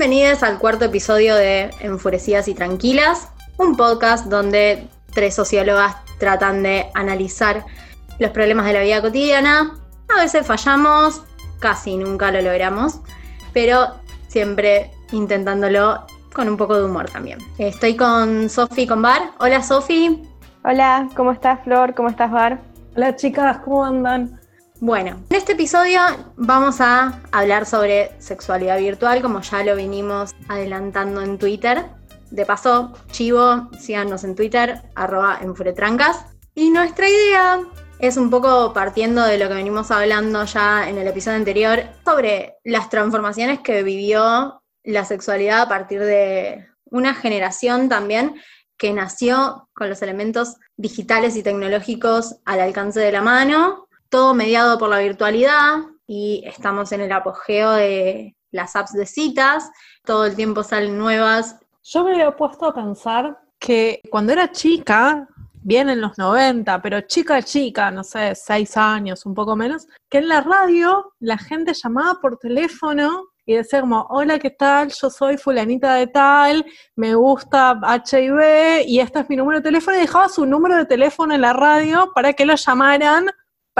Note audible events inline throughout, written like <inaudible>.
Bienvenidos al cuarto episodio de Enfurecidas y Tranquilas, un podcast donde tres sociólogas tratan de analizar los problemas de la vida cotidiana. A veces fallamos, casi nunca lo logramos, pero siempre intentándolo con un poco de humor también. Estoy con Sofi con Bar. Hola Sofi. Hola, ¿cómo estás Flor? ¿Cómo estás Bar? Hola chicas, ¿cómo andan? Bueno, en este episodio vamos a hablar sobre sexualidad virtual, como ya lo vinimos adelantando en Twitter. De paso, chivo, síganos en Twitter, arroba enfuretrancas. Y nuestra idea es un poco partiendo de lo que venimos hablando ya en el episodio anterior, sobre las transformaciones que vivió la sexualidad a partir de una generación también que nació con los elementos digitales y tecnológicos al alcance de la mano todo mediado por la virtualidad y estamos en el apogeo de las apps de citas, todo el tiempo salen nuevas. Yo me había puesto a pensar que cuando era chica, bien en los 90, pero chica chica, no sé, seis años, un poco menos, que en la radio la gente llamaba por teléfono y decía como, hola, ¿qué tal? Yo soy fulanita de tal, me gusta HIV y este es mi número de teléfono y dejaba su número de teléfono en la radio para que lo llamaran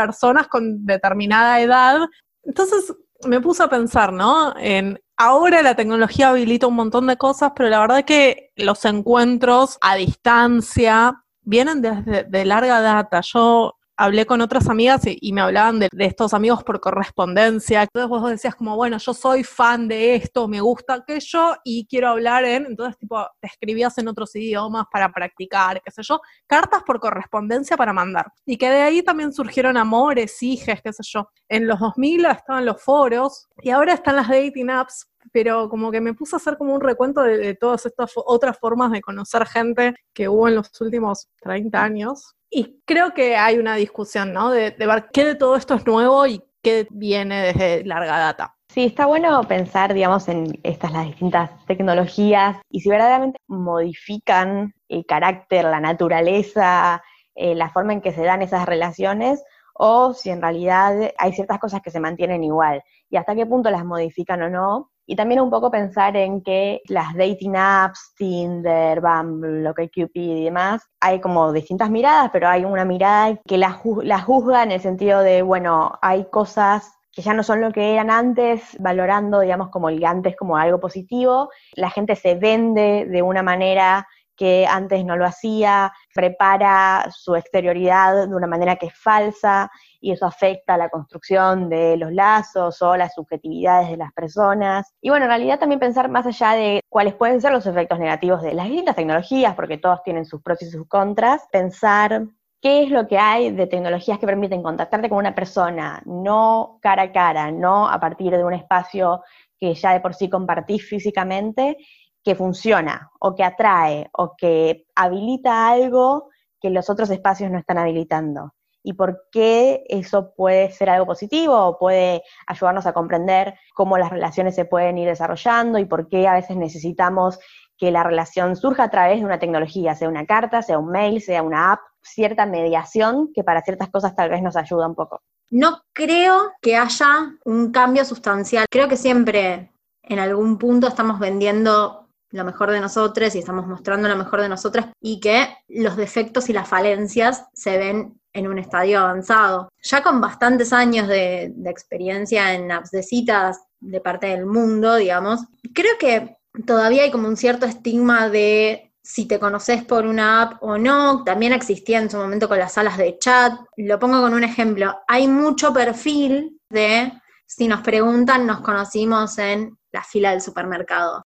personas con determinada edad. Entonces me puse a pensar, ¿no? En ahora la tecnología habilita un montón de cosas, pero la verdad es que los encuentros a distancia vienen desde de larga data. Yo hablé con otras amigas y, me hablaban de, estos amigos por correspondencia. Entonces vos decías como, bueno, yo soy fan de esto, me gusta aquello y quiero hablar en, entonces tipo, te escribías en otros idiomas para practicar, qué sé yo, cartas por correspondencia para mandar. Y que de ahí también surgieron amores, hijes, qué sé yo. En los 2000 estaban los foros y ahora están las dating apps pero como que me puse a hacer como un recuento de, todas estas otras formas de conocer gente que hubo en los últimos 30 años. Y creo que hay una discusión, ¿no? De, ver qué de todo esto es nuevo y qué viene desde larga data. Sí, está bueno pensar, digamos, en estas las distintas tecnologías y si verdaderamente modifican el carácter, la naturaleza, eh, la forma en que se dan esas relaciones, o si en realidad hay ciertas cosas que se mantienen igual y hasta qué punto las modifican o no, y también un poco pensar en que las dating apps, Tinder, Bumble, OkCupid y demás, hay como distintas miradas, pero hay una mirada que la, juzga en el sentido de, bueno, hay cosas que ya no son lo que eran antes, valorando, digamos, como el antes como algo positivo. La gente se vende de una manera que antes no lo hacía, prepara su exterioridad de una manera que es falsa y eso afecta la construcción de los lazos o las subjetividades de las personas. Y bueno, en realidad también pensar más allá de cuáles pueden ser los efectos negativos de las distintas tecnologías, porque todos tienen sus pros y sus contras, pensar qué es lo que hay de tecnologías que permiten contactarte con una persona, no cara a cara, no a partir de un espacio que ya de por sí compartís físicamente, que funciona o que atrae o que habilita algo que los otros espacios no están habilitando. Y por qué eso puede ser algo positivo o puede ayudarnos a comprender cómo las relaciones se pueden ir desarrollando y por qué a veces necesitamos que la relación surja a través de una tecnología, sea una carta, sea un mail, sea una app, cierta mediación que para ciertas cosas tal vez nos ayuda un poco. No creo que haya un cambio sustancial. Creo que siempre en algún punto estamos vendiendo lo mejor de nosotros y estamos mostrando lo mejor de nosotras y que los defectos y las falencias se ven en un estadio avanzado. Ya con bastantes años de, experiencia en apps de citas de parte del mundo, digamos, creo que todavía hay como un cierto estigma de si te conoces por una app o no, también existía en su momento con las salas de chat. Lo pongo con un ejemplo, hay mucho perfil de si nos preguntan, nos conocimos en la fila del supermercado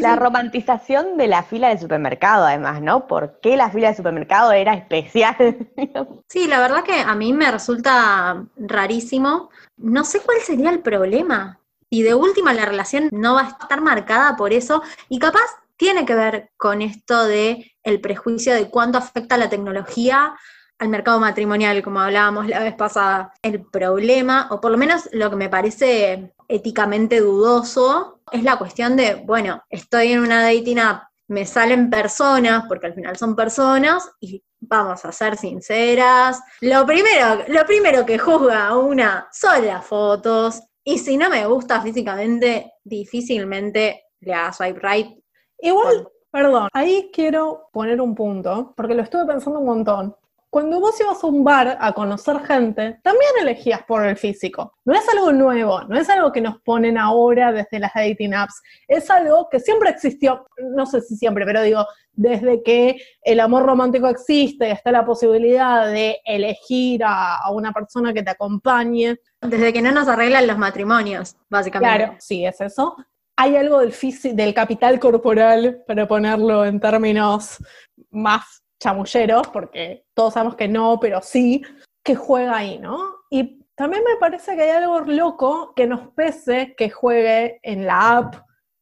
la romantización de la fila de supermercado, además, ¿no? ¿Por qué la fila de supermercado era especial? <laughs> sí, la verdad que a mí me resulta rarísimo. No sé cuál sería el problema. Y de última, la relación no va a estar marcada por eso. Y capaz tiene que ver con esto de el prejuicio de cuánto afecta la tecnología al mercado matrimonial, como hablábamos la vez pasada. El problema, o por lo menos lo que me parece éticamente dudoso, es la cuestión de, bueno, estoy en una dating app, me salen personas, porque al final son personas, y vamos a ser sinceras, lo primero, lo primero que juzga una son las fotos, y si no me gusta físicamente, difícilmente le haga swipe right. Igual, perdón, ahí quiero poner un punto, porque lo estuve pensando un montón. Cuando vos ibas a un bar a conocer gente, también elegías por el físico. No es algo nuevo, no es algo que nos ponen ahora desde las dating apps. Es algo que siempre existió, no sé si siempre, pero digo, desde que el amor romántico existe está la posibilidad de elegir a, a una persona que te acompañe. Desde que no nos arreglan los matrimonios, básicamente. Claro, sí, es eso. Hay algo del, del capital corporal, para ponerlo en términos más chamulleros, porque todos sabemos que no, pero sí, que juega ahí, ¿no? Y también me parece que hay algo loco que nos pese que juegue en la app,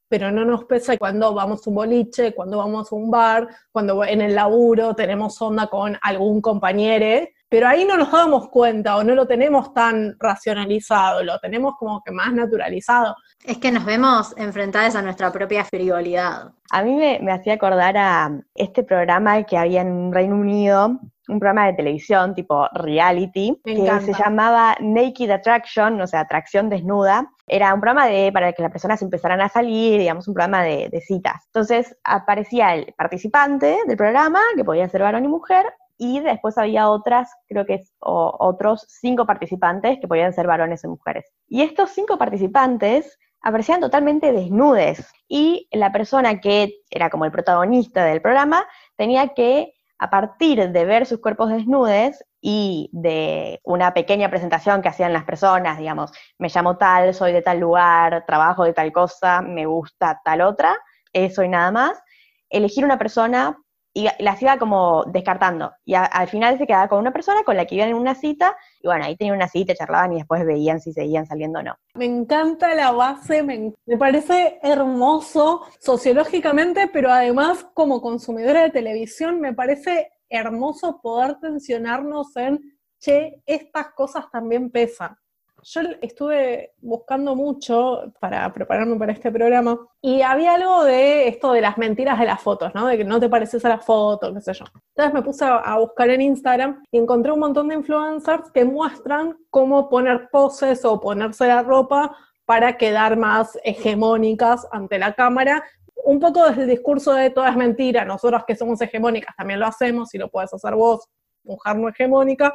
pero no nos pesa cuando vamos a un boliche, cuando vamos a un bar, cuando en el laburo tenemos onda con algún compañero, pero ahí no nos damos cuenta o no lo tenemos tan racionalizado, lo tenemos como que más naturalizado. Es que nos vemos enfrentadas a nuestra propia frivolidad. A mí me, me hacía acordar a este programa que había en Reino Unido, un programa de televisión tipo reality, Me que encanta. se llamaba Naked Attraction, o sea, atracción desnuda. Era un programa de, para que las personas empezaran a salir, digamos, un programa de, de citas. Entonces aparecía el participante del programa, que podía ser varón y mujer, y después había otras, creo que es, o- otros cinco participantes que podían ser varones y mujeres. Y estos cinco participantes aparecían totalmente desnudes. Y la persona que era como el protagonista del programa tenía que, a partir de ver sus cuerpos desnudes y de una pequeña presentación que hacían las personas, digamos, me llamo tal, soy de tal lugar, trabajo de tal cosa, me gusta tal otra, eso y nada más, elegir una persona y las iba como descartando. Y al final se quedaba con una persona con la que iban en una cita, y bueno, ahí tenían una cita, charlaban y después veían si seguían saliendo o no. Me encanta la base, me, me parece hermoso sociológicamente, pero además como consumidora de televisión me parece hermoso poder tensionarnos en, che, estas cosas también pesan. Yo estuve buscando mucho para prepararme para este programa y había algo de esto de las mentiras de las fotos, ¿no? De que no te pareces a la foto, qué sé yo. Entonces me puse a, buscar en Instagram y encontré un montón de influencers que muestran cómo poner poses o ponerse la ropa para quedar más hegemónicas ante la cámara. Un poco desde el discurso de todo es mentira, nosotras que somos hegemónicas también lo hacemos y lo puedes hacer vos, mujer no hegemónica,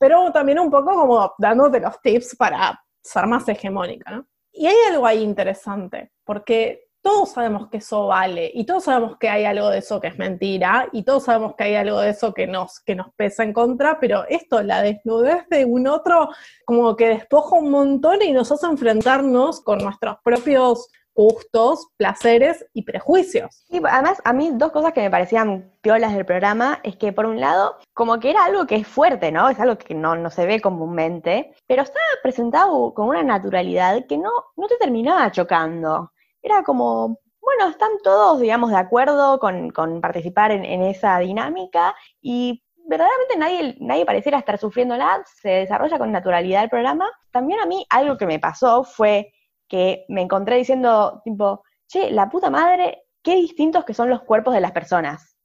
pero también un poco como dándote los tips para ser más hegemónica, ¿no? Y hay algo ahí interesante, porque todos sabemos que eso vale, y todos sabemos que hay algo de eso que es mentira, y todos sabemos que hay algo de eso que nos, que nos pesa en contra, pero esto, la desnudez de un otro, como que despoja un montón y nos hace enfrentarnos con nuestros propios gustos, placeres y prejuicios. Y además, a mí dos cosas que me parecían piolas del programa es que, por un lado, como que era algo que es fuerte, ¿no? Es algo que no, no se ve comúnmente, pero estaba presentado con una naturalidad que no, no te terminaba chocando. Era como, bueno, están todos, digamos, de acuerdo con, con participar en, esa dinámica y verdaderamente nadie, nadie pareciera estar sufriéndola, se desarrolla con naturalidad el programa. También a mí algo que me pasó fue que me encontré diciendo, tipo, che, la puta madre, qué distintos que son los cuerpos de las personas.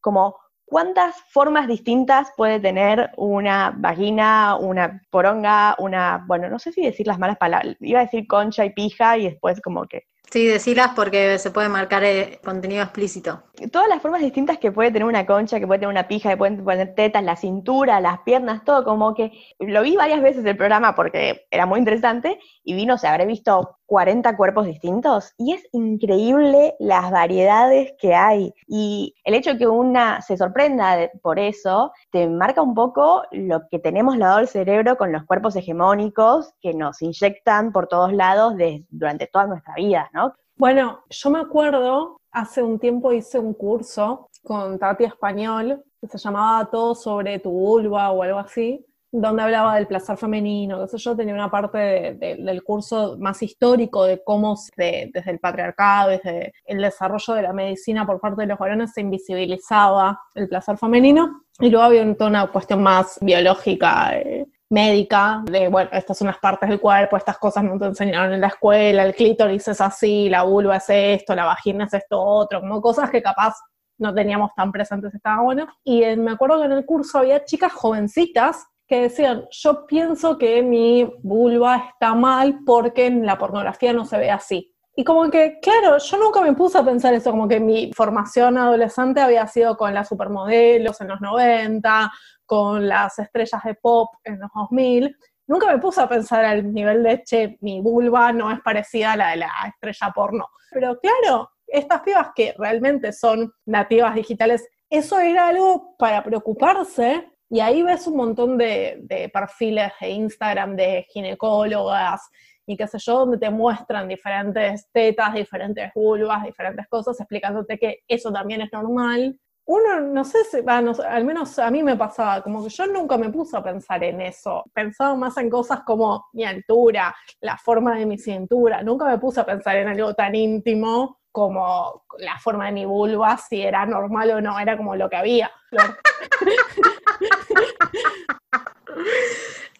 Como, ¿cuántas formas distintas puede tener una vagina, una poronga, una, bueno, no sé si decir las malas palabras, iba a decir concha y pija y después como que Sí, decilas porque se puede marcar eh, contenido explícito. todas las formas distintas que puede tener una concha, que puede tener una pija, que pueden poner tetas, la cintura, las piernas, todo, como que lo vi varias veces el programa porque era muy interesante y vi, no sé, habré visto 40 cuerpos distintos y es increíble las variedades que hay. Y el hecho que una se sorprenda por eso te marca un poco lo que tenemos lavado el cerebro con los cuerpos hegemónicos que nos inyectan por todos lados durante toda nuestra vida, ¿no? Bueno, yo me acuerdo, hace un tiempo hice un curso con Tati Español, que se llamaba Todo sobre tu vulva o algo así, donde hablaba del placer femenino, qué sé yo, tenía una parte de- de- del curso más histórico de cómo se- desde el patriarcado, desde el desarrollo de la medicina por parte de los varones se invisibilizaba el placer femenino, y luego había toda una cuestión más biológica, eh, médica, de, bueno, estas son las partes del cuerpo, estas cosas no te enseñaron en la escuela, el clítoris es así, la vulva es esto, la vagina es esto otro, como cosas que capaz no teníamos tan presentes, estaba bueno. Y eh, me acuerdo que en el curso había chicas jovencitas que decían, yo pienso que mi vulva está mal porque en la pornografía no se ve así. Y como que, claro, yo nunca me puse a pensar eso, como que mi formación adolescente había sido con las supermodelos en los 90, con las estrellas de pop en los 2000. Nunca me puse a pensar al nivel de, che, mi vulva no es parecida a la de la estrella porno. Pero claro, estas pibas que realmente son nativas digitales, eso era algo para preocuparse. Y ahí ves un montón de, perfiles de Instagram de ginecólogas, y qué sé yo, donde te muestran diferentes tetas, diferentes vulvas, diferentes cosas, explicándote que eso también es normal. Uno, no sé si, al menos a mí me pasaba, como que yo nunca me puse a pensar en eso. Pensaba más en cosas como mi altura, la forma de mi cintura. Nunca me puse a pensar en algo tan íntimo como la forma de mi vulva, si era normal o no, era como lo que había. <laughs>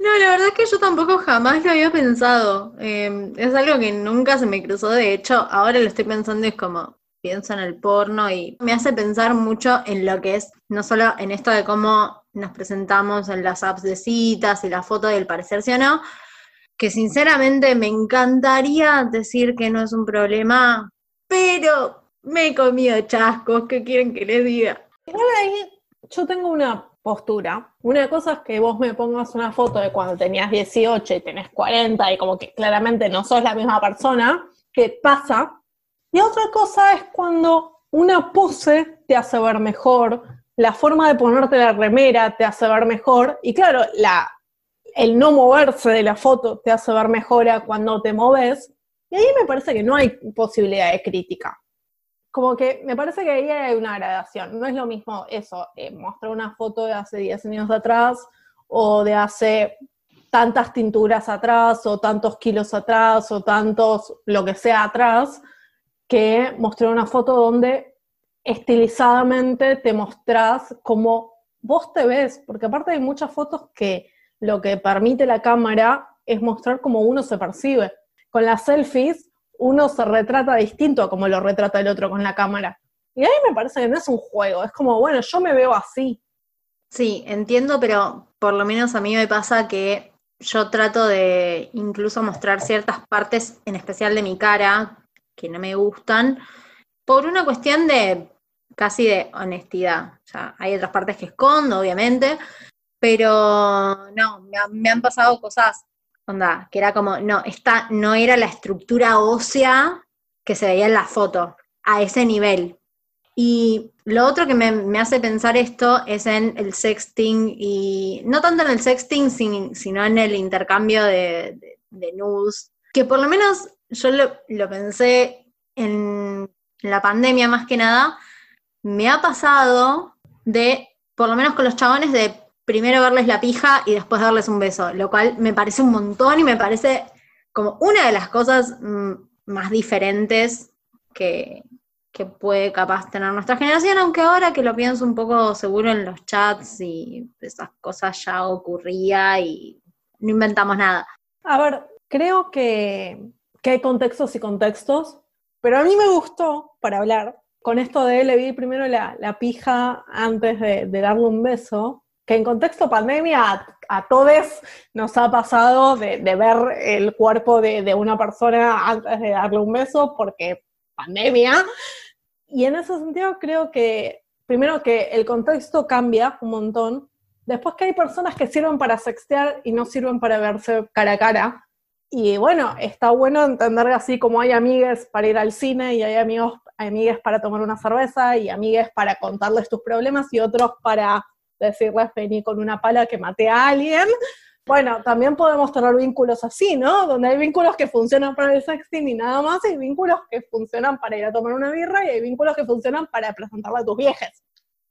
No, la verdad es que yo tampoco jamás lo había pensado. Em, es algo que nunca se me cruzó. De hecho, ahora lo estoy pensando, es como pienso en el porno y me hace pensar mucho en lo que es, no solo en esto de cómo nos presentamos en las apps de citas y la foto del parecerse o no, que sinceramente me encantaría decir que no es un problema, pero me he comido chascos, ¿qué quieren que les diga? Yo tengo una postura. Una cosa es que vos me pongas una foto de cuando tenías 18 y tenés 40 y como que claramente no sos la misma persona, que pasa. Y otra cosa es cuando una pose te hace ver mejor, la forma de ponerte la remera te hace ver mejor, y claro, la, el no moverse de la foto te hace ver mejor a cuando te moves, y ahí me parece que no hay posibilidad de crítica como que me parece que ahí hay una gradación. No es lo mismo eso, eh, mostrar una foto de hace 10 años atrás o de hace tantas tinturas atrás o tantos kilos atrás o tantos lo que sea atrás, que mostrar una foto donde estilizadamente te mostrás como vos te ves, porque aparte hay muchas fotos que lo que permite la cámara es mostrar cómo uno se percibe. Con las selfies uno se retrata distinto a como lo retrata el otro con la cámara. Y a mí me parece que no es un juego, es como, bueno, yo me veo así. Sí, entiendo, pero por lo menos a mí me pasa que yo trato de incluso mostrar ciertas partes, en especial de mi cara, que no me gustan, por una cuestión de casi de honestidad. O sea, hay otras partes que escondo, obviamente, pero no, me, me han pasado cosas Onda, que era como, no, esta no era la estructura ósea que se veía en la foto, a ese nivel. Y lo otro que me, hace pensar esto es en el sexting, y no tanto en el sexting, sino en el intercambio de, nudes, que por lo menos yo lo, lo pensé en la pandemia más que nada, me ha pasado de, por lo menos con los chabones, de primero verles la pija y después darles un beso, lo cual me parece un montón y me parece como una de las cosas mm, más diferentes que, puede capaz tener nuestra generación, aunque ahora que lo pienso un poco seguro en los chats y esas cosas ya ocurría y no inventamos nada. A ver, creo que, hay contextos y contextos, pero a mí me gustó, para hablar, con esto de le vi primero la, pija antes de darle un beso, que en contexto pandemia a, todos nos ha pasado de, ver el cuerpo de, una persona antes de darle un beso, porque pandemia. Y en ese sentido creo que, primero que el contexto cambia un montón, después que hay personas que sirven para sextear y no sirven para verse cara a cara. Y bueno, está bueno entender así como hay amigues para ir al cine y hay amigos, amigues para tomar una cerveza y amigues para contarles tus problemas y otros para decirles vení con una pala que maté a alguien. Bueno, también podemos tener vínculos así, ¿no? Donde hay vínculos que funcionan para el sexting y nada más, hay vínculos que funcionan para ir a tomar una birra y hay vínculos que funcionan para presentarle a tus viejes.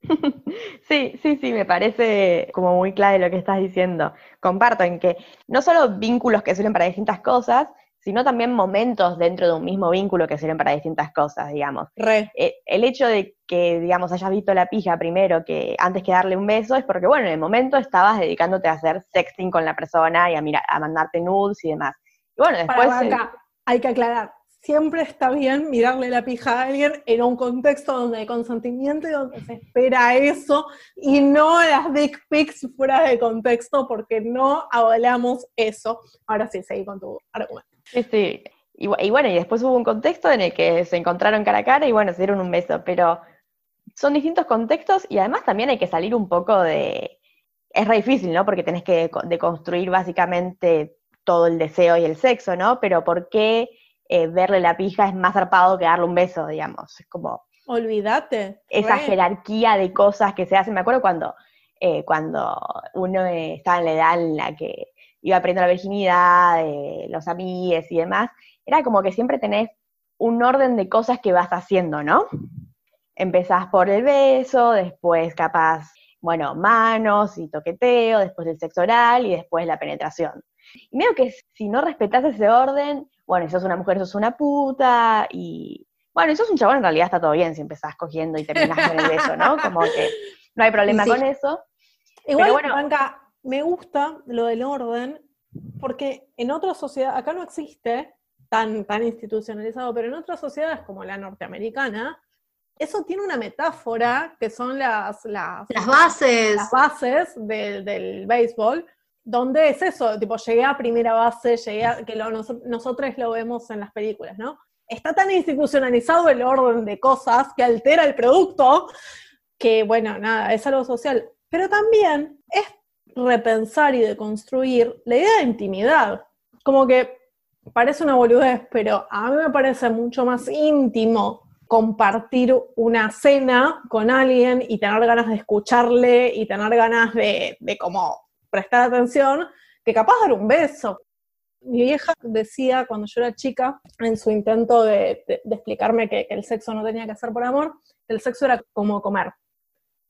<laughs> Sí, sí, sí, me parece como muy clave lo que estás diciendo. Comparto en que no solo vínculos que sirven para distintas cosas, sino también momentos dentro de un mismo vínculo que sirven para distintas cosas, digamos. Eh, el hecho de que, digamos, hayas visto la pija primero que antes que darle un beso es porque, bueno, en el momento estabas dedicándote a hacer sexting con la persona y a, mirar, a mandarte nudes y demás. Y bueno, después... acá, hay que aclarar, siempre está bien mirarle la pija a alguien en un contexto donde hay consentimiento y donde se espera eso y no las dick pics fuera de contexto porque no avalamos eso. Ahora sí, seguí con tu argumento. Sí, Y, y, bueno, y después hubo un contexto en el que se encontraron cara a cara y bueno, se dieron un beso, pero son distintos contextos y además también hay que salir un poco de... Es re difícil, ¿no? Porque tenés que deconstruir básicamente todo el deseo y el sexo, ¿no? Pero ¿por qué eh, verle la pija es más zarpado que darle un beso, digamos? Es como... Olvídate. Esa jerarquía de cosas que se hacen. Me acuerdo cuando, eh, cuando uno estaba en la edad en la que iba aprendiendo la virginidad, los amigues y demás, era como que siempre tenés un orden de cosas que vas haciendo, ¿no? Empezás por el beso, después capaz, bueno, manos y toqueteo, después el sexo oral y después la penetración. Y medio que si no respetas ese orden, bueno, si sos una mujer, sos una puta, y bueno, si sos un chabón, en realidad está todo bien si empezás cogiendo y terminás con el beso, ¿no? Como que no hay problema <laughs> con eso. Igual, bueno, me gusta lo del orden, porque en otra sociedad, acá no existe tan, tan institucionalizado, pero en otras sociedades como la norteamericana, eso tiene una metáfora que son las, las, bases, las bases del, del béisbol, donde es eso, tipo, llegué a primera base, llegué a, que nosotros lo vemos en las películas, ¿no? Está tan institucionalizado el orden de cosas que altera el producto, que bueno, nada, es algo social. Pero también es repensar y deconstruir la idea de intimidad. Como que parece una boludez, pero a mí me parece mucho más íntimo compartir una cena con alguien y tener ganas de escucharle y tener ganas de, de prestar atención que capaz dar un beso. Mi vieja decía cuando yo era chica, en su intento de, explicarme que, el sexo no tenía que ser por amor, que el sexo era como comer.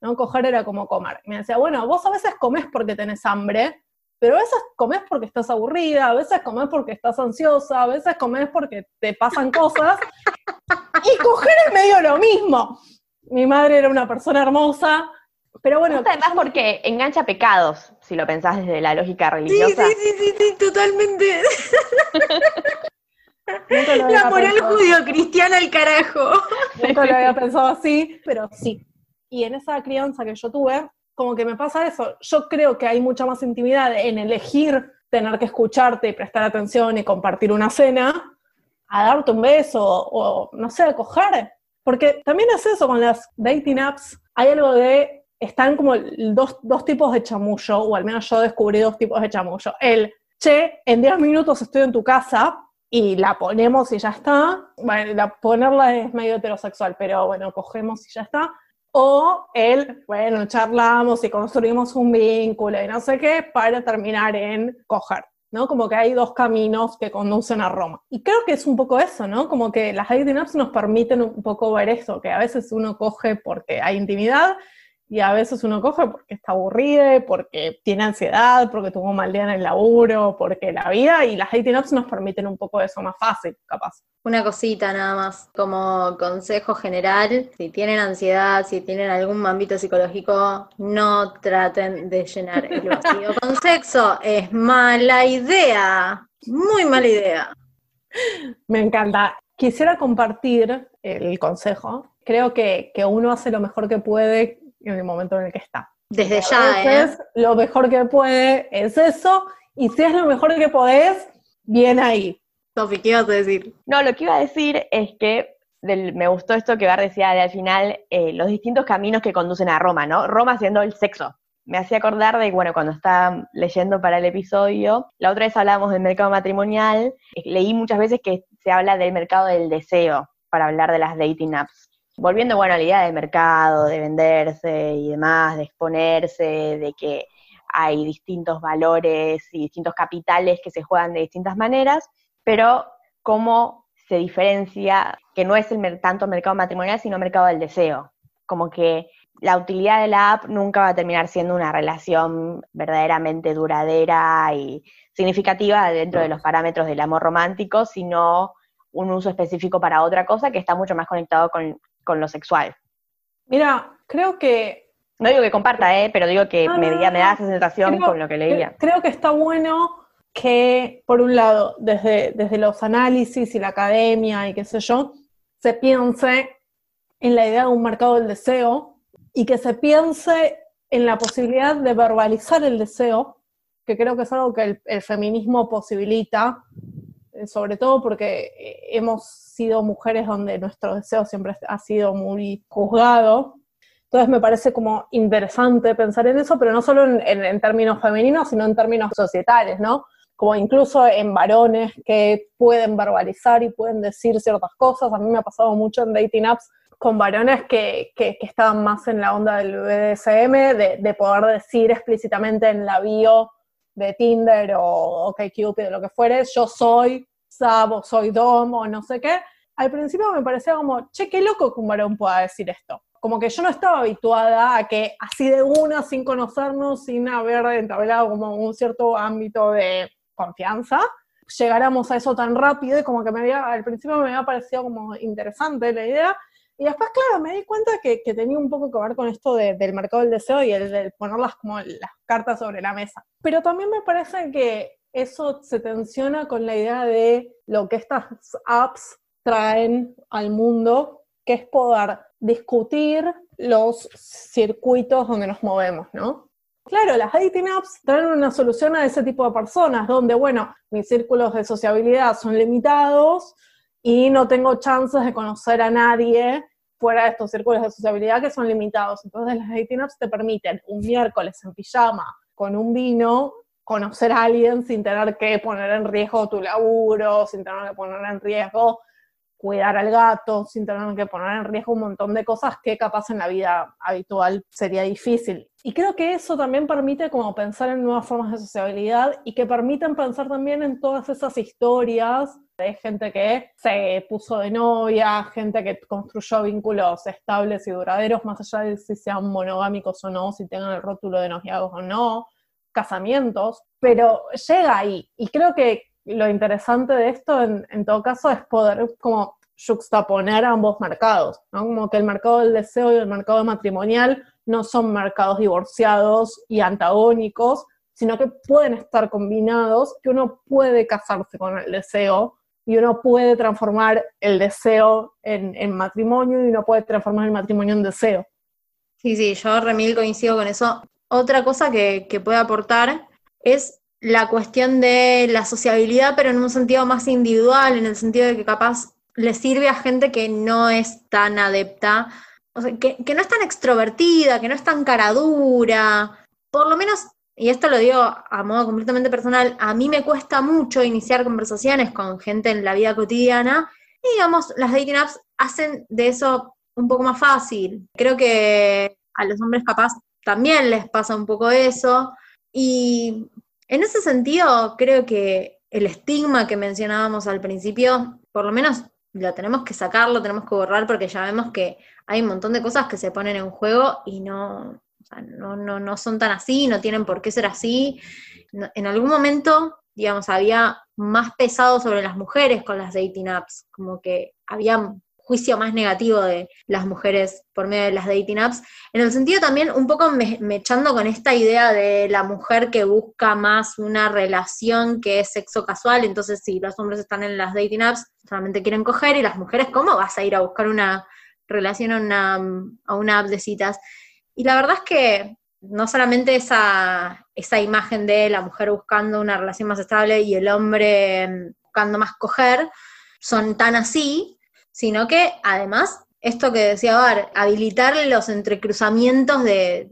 ¿No? Coger era como comer. me decía, bueno, vos a veces comés porque tenés hambre, pero a veces comés porque estás aburrida, a veces comés porque estás ansiosa, a veces comés porque te pasan cosas. <laughs> y coger es medio lo mismo. Mi madre era una persona hermosa, pero bueno. Además porque engancha pecados, si lo pensás desde la lógica religiosa. Sí, sí, sí, sí, totalmente. <laughs> la moral judío-cristiana al carajo. Nunca lo había pensado así, pero sí. Y en esa crianza que yo tuve, como que me pasa eso. Yo creo que hay mucha más intimidad en elegir tener que escucharte y prestar atención y compartir una cena, a darte un beso o, no sé, a coger. Porque también es eso con las dating apps. Hay algo de están como dos, dos tipos de chamullo, o al menos yo descubrí dos tipos de chamullo. El, che, en 10 minutos estoy en tu casa y la ponemos y ya está. Bueno, la, ponerla es medio heterosexual, pero bueno, cogemos y ya está. O el, bueno, charlamos y construimos un vínculo y no sé qué para terminar en coger. ¿no? Como que hay dos caminos que conducen a Roma. Y creo que es un poco eso, ¿no? Como que las dating apps nos permiten un poco ver eso, que a veces uno coge porque hay intimidad y a veces uno coge porque está aburrido, porque tiene ansiedad, porque tuvo un mal día en el laburo, porque la vida y las dating apps nos permiten un poco de eso más fácil, capaz. Una cosita nada más, como consejo general, si tienen ansiedad, si tienen algún mambito psicológico, no traten de llenar el vacío <laughs> con sexo, es mala idea, muy mala idea. Me encanta. Quisiera compartir el consejo. Creo que, que uno hace lo mejor que puede en el momento en el que está. Desde ya, ¿eh? Lo mejor que puede es eso, y si es lo mejor que podés, bien ahí. Sofi, ¿qué ibas a decir? No, lo que iba a decir es que me gustó esto que Bar decía de al final, eh, los distintos caminos que conducen a Roma, ¿no? Roma siendo el sexo. Me hacía acordar de, bueno, cuando estaba leyendo para el episodio, la otra vez hablábamos del mercado matrimonial, eh, leí muchas veces que se habla del mercado del deseo para hablar de las dating apps volviendo, bueno, a la idea de mercado, de venderse y demás, de exponerse, de que hay distintos valores y distintos capitales que se juegan de distintas maneras, pero cómo se diferencia que no es el tanto mercado matrimonial, sino mercado del deseo. Como que la utilidad de la app nunca va a terminar siendo una relación verdaderamente duradera y significativa dentro de los parámetros del amor romántico, sino un uso específico para otra cosa que está mucho más conectado con, con lo sexual. Mira, creo que... No digo que comparta, ¿eh? pero digo que me, me, da esa sensación con lo que leía. Creo que está bueno que, por un lado, desde, desde los análisis y la academia y qué sé yo, se piense en la idea de un mercado del deseo y que se piense en la posibilidad de verbalizar el deseo, que creo que es algo que el, feminismo posibilita, sobre todo porque eh, hemos sido mujeres donde nuestro deseo siempre ha sido muy juzgado. Entonces me parece como interesante pensar en eso, pero no solo en, términos femeninos, sino en términos societales, ¿no? Como incluso en varones que pueden verbalizar y pueden decir ciertas cosas. A mí me ha pasado mucho en dating apps con varones que, que, estaban más en la onda del BDSM, de, de poder decir explícitamente en la bio de Tinder o OkCupid, o lo que fuere, yo soy Sab o soy Dom o no sé qué, al principio me parecía como, che, qué loco que un varón pueda decir esto. Como que yo no estaba habituada a que así de una, sin conocernos, sin haber entablado como un cierto ámbito de confianza, llegáramos a eso tan rápido y como que me había, al principio me había parecido como interesante la idea, y después, claro, me di cuenta que, tenía un poco que ver con esto del mercado del deseo y el de ponerlas como las cartas sobre la mesa. Pero también me parece que eso se tensiona con la idea de lo que estas apps traen al mundo, que es poder discutir los circuitos donde nos movemos, ¿no? Claro, las dating apps traen una solución a ese tipo de personas, donde, bueno, mis círculos de sociabilidad son limitados y no tengo chances de conocer a nadie fuera de estos círculos de sociabilidad que son limitados. Entonces las dating apps te permiten un miércoles en pijama con un vino conocer a alguien sin tener que poner en riesgo tu laburo, sin tener que poner en riesgo cuidar al gato, sin tener que poner en riesgo un montón de cosas que capaz en la vida habitual sería difícil. Y creo que eso también permite como pensar en nuevas formas de sociabilidad y que permiten pensar también en todas esas historias de gente que se puso de novia, gente que construyó vínculos estables y duraderos, más allá de si sean monogámicos o no, si tengan el rótulo de noviados o no, casamientos, pero llega ahí. Y creo que lo interesante de esto, en, todo caso, es poder como juxtaponer ambos mercados. Como que el mercado del deseo y el mercado matrimonial no son mercados divorciados y antagónicos, sino que pueden estar combinados, que uno puede casarse con el deseo y uno puede transformar el deseo en, matrimonio y uno puede transformar el matrimonio en deseo. Sí, sí, yo remil coincido con eso. Otra cosa que, puede aportar es la cuestión de la sociabilidad, pero en un sentido más individual, en el sentido de que capaz le sirve a gente que no es tan adepta, o sea, que, no es tan extrovertida, que no es tan caradura, por lo menos, y esto lo digo a modo completamente personal, a mí me cuesta mucho iniciar conversaciones con gente en la vida cotidiana, y digamos, las dating apps hacen de eso un poco más fácil. Creo que a los hombres capaz también les pasa un poco eso, y en ese sentido, creo que el estigma que mencionábamos al principio, por lo menos lo tenemos que sacar, lo tenemos que borrar, porque ya vemos que hay un montón de cosas que se ponen en juego y no, no, no, son tan así, no tienen por qué ser así. en algún momento, digamos, había más pesado sobre las mujeres con las dating apps, como que había juicio más negativo de las mujeres por medio de las dating apps, en el sentido también un poco me, echando con esta idea de la mujer que busca más una relación que es sexo casual, entonces si los hombres están en las dating apps, solamente quieren coger, y las mujeres, ¿cómo vas a ir a buscar una relación a una, a una app de citas? Y la verdad es que no solamente esa, esa imagen de la mujer buscando una relación más estable y el hombre buscando más coger, son tan así, sino que además, esto que decía Bar, habilitar los entrecruzamientos de,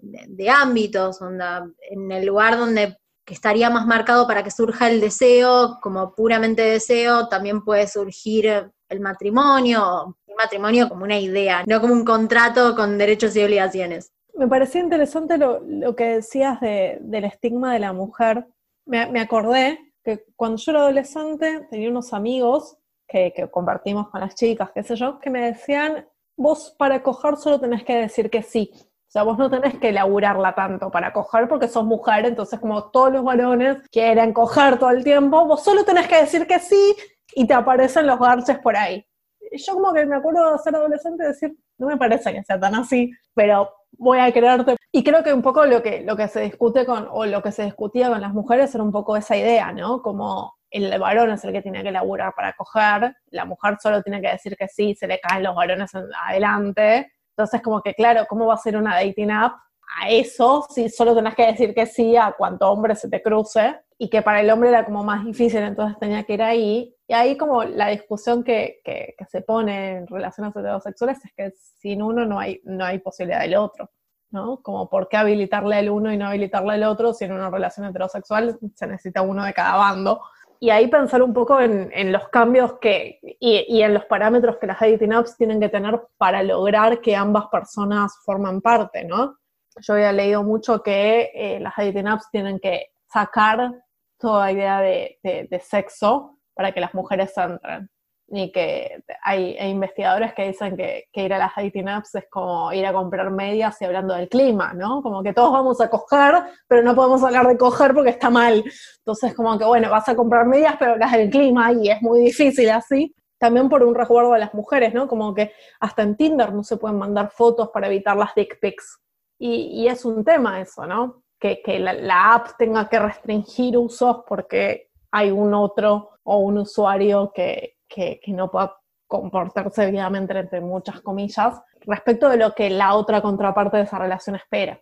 ámbitos, en el lugar donde estaría más marcado para que surja el deseo, como puramente deseo, también puede surgir el matrimonio, el matrimonio como una idea, no como un contrato con derechos y obligaciones. Me parecía interesante lo, que decías del estigma de la mujer. Me, me, acordé que cuando yo era adolescente tenía unos amigos que, compartimos con las chicas, qué sé yo, que me decían, vos para coger solo tenés que decir que sí. O sea, vos no tenés que elaborarla tanto para coger porque sos mujer, entonces como todos los varones quieren coger todo el tiempo, vos solo tenés que decir que sí y te aparecen los garches por ahí. Y yo como que me acuerdo de ser adolescente y decir, no me parece que sea tan así, pero voy a creerte. Y creo que un poco lo que, lo que se discute con, o lo que se discutía con las mujeres era un poco esa idea, ¿no? Como el varón es el que tiene que laburar para coger, la mujer solo tiene que decir que sí, se le caen los varones adelante. Entonces, como que, claro, ¿cómo va a ser una dating app a eso si solo tenés que decir que sí a cuanto hombre se te cruce? y que para el hombre era como más difícil, entonces tenía que ir ahí. Y ahí como la discusión que, que, se pone en relaciones heterosexuales es que sin uno no hay, no hay posibilidad del otro, ¿no? Como por qué habilitarle al uno y no habilitarle al otro si en una relación heterosexual se necesita uno de cada bando. Y ahí pensar un poco en, los cambios que, y, y, en los parámetros que las dating apps tienen que tener para lograr que ambas personas forman parte, ¿no? Yo había leído mucho que eh, las dating apps tienen que sacar toda idea de, de, sexo para que las mujeres entren. Y que hay, investigadores que dicen que, que, ir a las dating apps es como ir a comprar medias y hablando del clima, ¿no? Como que todos vamos a coger, pero no podemos hablar de coger porque está mal. Entonces, como que, bueno, vas a comprar medias, pero hablas del clima y es muy difícil así. También por un resguardo de las mujeres, ¿no? Como que hasta en Tinder no se pueden mandar fotos para evitar las dick pics. Y es un tema eso, ¿no? que, la, app tenga que restringir usos porque hay un otro o un usuario que, que, no pueda comportarse debidamente entre muchas comillas, respecto de lo que la otra contraparte de esa relación espera.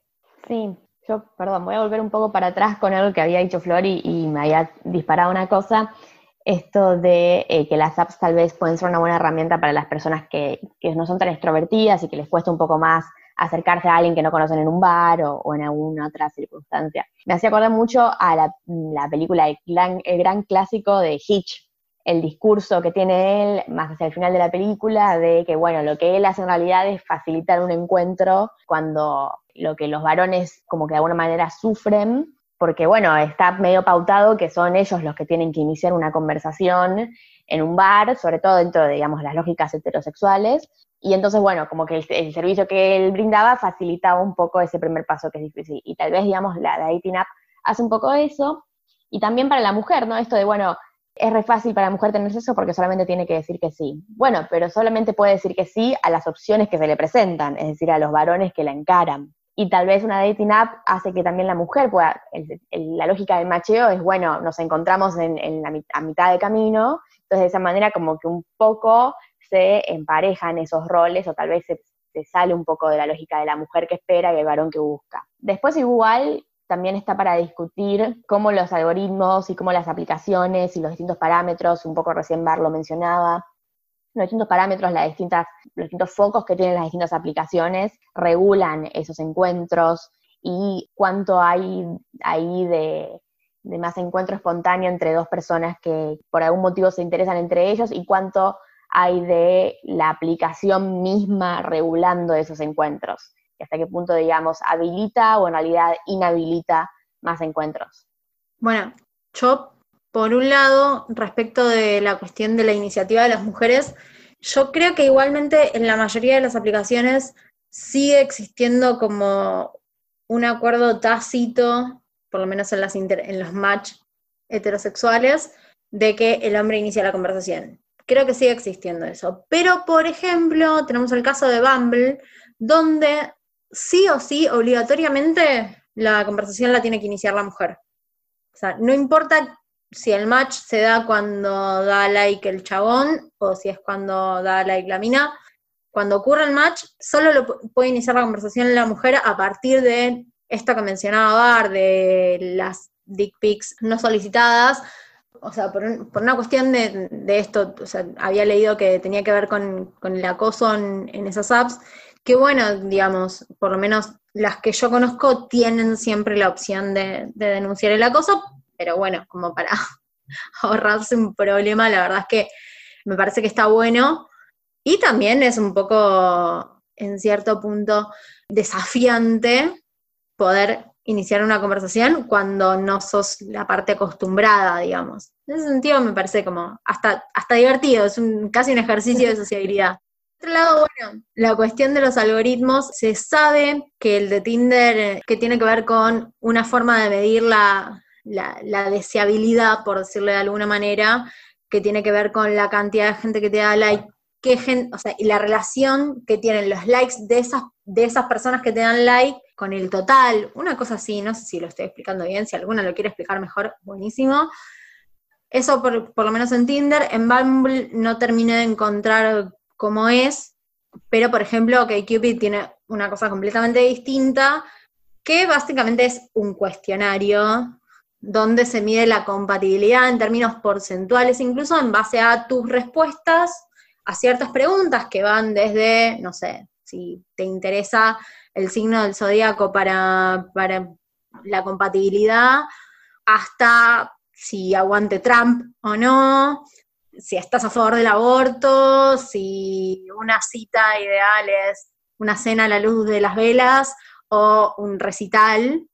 Sí, yo, perdón, voy a volver un poco para atrás con algo que había dicho Flori y, me había disparado una cosa, esto de eh, que las apps tal vez pueden ser una buena herramienta para las personas que, no son tan extrovertidas y que les cuesta un poco más acercarse a alguien que no conocen en un bar o, en alguna otra circunstancia. Me hacía acordar mucho a la, película, el gran, el gran, clásico de Hitch, el discurso que tiene él más hacia el final de la película de que, bueno, lo que él hace en realidad es facilitar un encuentro cuando lo que los varones como que de alguna manera sufren, porque, bueno, está medio pautado que son ellos los que tienen que iniciar una conversación en un bar, sobre todo dentro de, digamos, las lógicas heterosexuales, y entonces, bueno, como que el, servicio que él brindaba facilitaba un poco ese primer paso que es difícil. Y tal vez, digamos, la, dating app hace un poco eso. Y también para la mujer, ¿no? Esto de, bueno, es re fácil para la mujer tener sexo porque solamente tiene que decir que sí. Bueno, pero solamente puede decir que sí a las opciones que se le presentan, es decir, a los varones que la encaran. Y tal vez una dating app hace que también la mujer pueda, la lógica del macheo es, bueno, nos encontramos en, la, a mitad de camino, entonces de esa manera como que un poco se emparejan esos roles o tal vez se, sale un poco de la lógica de la mujer que espera y el varón que busca. Después igual también está para discutir cómo los algoritmos y cómo las aplicaciones y los distintos parámetros, un poco recién Bar lo mencionaba, los distintos parámetros, las distintas, los distintos focos que tienen las distintas aplicaciones regulan esos encuentros y cuánto hay ahí de, de más encuentro espontáneo entre dos personas que por algún motivo se interesan entre ellos y cuánto hay de la aplicación misma regulando esos encuentros? ¿Y hasta qué punto, digamos, habilita o en realidad inhabilita más encuentros? Bueno, yo, por un lado, respecto de la cuestión de la iniciativa de las mujeres, yo creo que igualmente en la mayoría de las aplicaciones sigue existiendo como un acuerdo tácito, por lo menos en, en los match heterosexuales, de que el hombre inicia la conversación creo que sigue existiendo eso. Pero, por ejemplo, tenemos el caso de Bumble, donde sí o sí, obligatoriamente, la conversación la tiene que iniciar la mujer. O sea, no importa si el match se da cuando da like el chabón o si es cuando da like la mina. Cuando ocurre el match, solo lo puede iniciar la conversación la mujer a partir de esto que mencionaba Bar, de las dick pics no solicitadas, o sea, por, una cuestión de, esto, o sea, había leído que tenía que ver con, el acoso en, esas apps, que bueno, digamos, por lo menos las que yo conozco tienen siempre la opción de, denunciar el acoso, pero bueno, como para <laughs> ahorrarse un problema, la verdad es que me parece que está bueno. Y también es un poco, en cierto punto, desafiante poder iniciar una conversación cuando no sos la parte acostumbrada, digamos. En ese sentido me parece como hasta, hasta divertido, es un, casi un ejercicio de <laughs> sociabilidad. Por otro lado, bueno, la cuestión de los algoritmos, se sabe que el de Tinder, eh, que tiene que ver con una forma de medir la, la, deseabilidad, por decirlo de alguna manera, que tiene que ver con la cantidad de gente que te da like, qué o sea, y la relación que tienen los likes de esas, de esas personas que te dan like con el total, una cosa así, no sé si lo estoy explicando bien, si alguna lo quiere explicar mejor, buenísimo. Eso por, lo menos en Tinder, en Bumble no terminé de encontrar cómo es, pero por ejemplo, que Cupid tiene una cosa completamente distinta, que básicamente es un cuestionario donde se mide la compatibilidad en términos porcentuales, incluso en base a tus respuestas a ciertas preguntas que van desde, no sé, si te interesa el signo del zodíaco para, para la compatibilidad, hasta si aguante Trump o no, si estás a favor del aborto, si una cita ideal es una cena a la luz de las velas o un recital,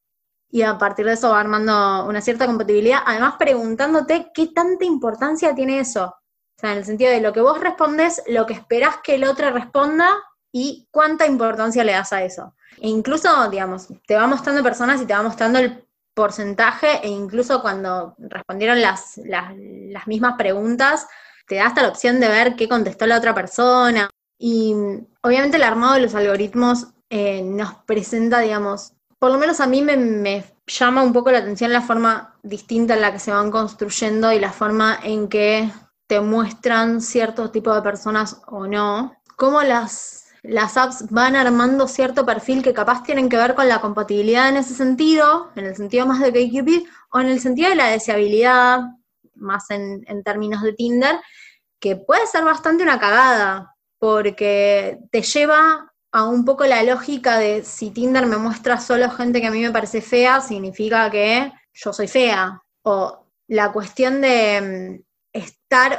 y a partir de eso va armando una cierta compatibilidad, además preguntándote qué tanta importancia tiene eso. O sea, en el sentido de lo que vos respondes, lo que esperás que el otro responda y cuánta importancia le das a eso. E incluso, digamos, te va mostrando personas y te va mostrando el porcentaje e incluso cuando respondieron las, las, mismas preguntas, te da hasta la opción de ver qué contestó la otra persona. Y obviamente el armado de los algoritmos eh, nos presenta, digamos, por lo menos a mí me, me, llama un poco la atención la forma distinta en la que se van construyendo y la forma en que te muestran cierto tipo de personas o no. Cómo las las apps van armando cierto perfil que capaz tienen que ver con la compatibilidad en ese sentido, en el sentido más de KQP, o en el sentido de la deseabilidad, más en, términos de Tinder, que puede ser bastante una cagada, porque te lleva a un poco la lógica de si Tinder me muestra solo gente que a mí me parece fea, significa que yo soy fea. O la cuestión de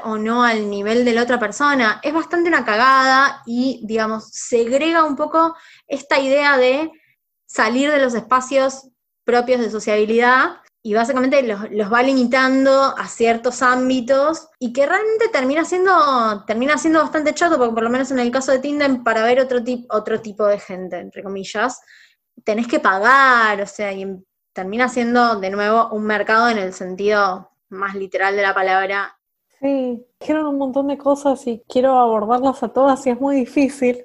o no al nivel de la otra persona, es bastante una cagada y, digamos, segrega un poco esta idea de salir de los espacios propios de sociabilidad y básicamente los, va limitando a ciertos ámbitos y que realmente termina siendo, termina siendo bastante chato, porque por lo menos en el caso de Tinder, para ver otro, otro tipo de gente, entre comillas, tenés que pagar, o sea, y termina siendo de nuevo un mercado en el sentido más literal de la palabra Sí, quiero un montón de cosas y quiero abordarlas a todas y es muy difícil.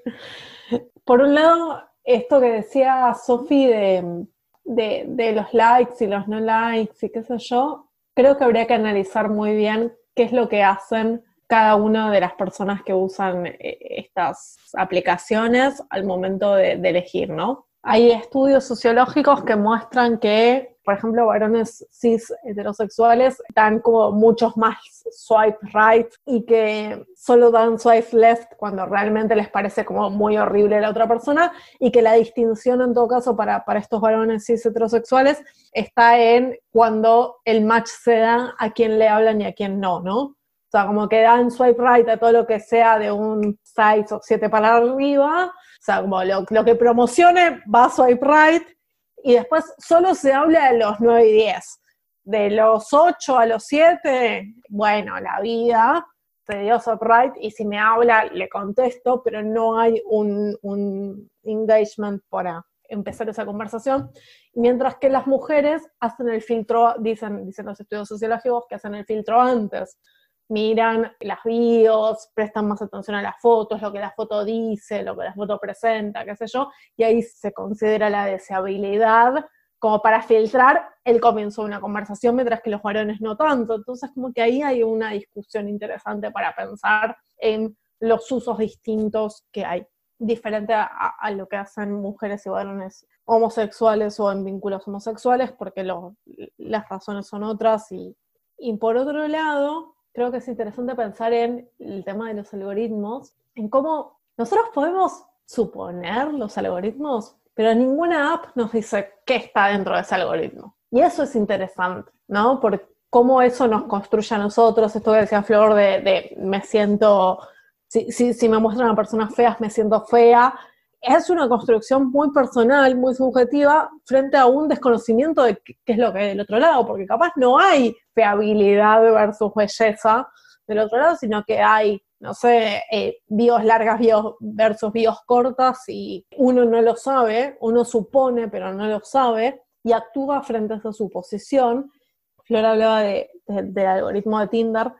Por un lado, esto que decía Sofi de, de, los likes y los no likes y qué sé yo, creo que habría que analizar muy bien qué es lo que hacen cada una de las personas que usan eh, estas aplicaciones al momento de, de elegir, ¿no? Hay estudios sociológicos que muestran que por ejemplo, varones cis heterosexuales dan como muchos más swipe right y que solo dan swipe left cuando realmente les parece como muy horrible la otra persona y que la distinción en todo caso para, para estos varones cis heterosexuales está en cuando el match se da a quien le hablan y a quien no, ¿no? O sea, como que dan swipe right a todo lo que sea de un 6 o 7 para arriba, o sea, como lo, lo que promocione va swipe right. Y después solo se habla de los 9 y 10. De los 8 a los 7, bueno, la vida se dio right. Y si me habla le contesto, pero no hay un, un engagement para empezar esa conversación, mientras que las mujeres hacen el filtro, dicen, dicen los estudios sociológicos que hacen el filtro antes miran las bios, prestan más atención a las fotos, lo que la foto dice, lo que la foto presenta, qué sé yo, y ahí se considera la deseabilidad como para filtrar el comienzo de una conversación, mientras que los varones no tanto. Entonces, como que ahí hay una discusión interesante para pensar en los usos distintos que hay, diferente a, lo que hacen mujeres y varones homosexuales o en vínculos homosexuales, porque las razones son otras. Y, y por otro lado, creo que es interesante pensar en el tema de los algoritmos, en cómo nosotros podemos suponer los algoritmos, pero ninguna app nos dice qué está dentro de ese algoritmo. Y eso es interesante, ¿no? Por cómo eso nos construye a nosotros, esto que decía Flor de, me siento, si, si, si me muestran a personas feas, me siento fea, es una construcción muy personal, muy subjetiva, frente a un desconocimiento de qué es lo que hay del otro lado, porque capaz no hay feabilidad versus belleza del otro lado, sino que hay, no sé, eh, largas bios versus bios cortas y uno no lo sabe, uno supone, pero no lo sabe, y actúa frente a esa suposición. Flor hablaba del algoritmo de Tinder,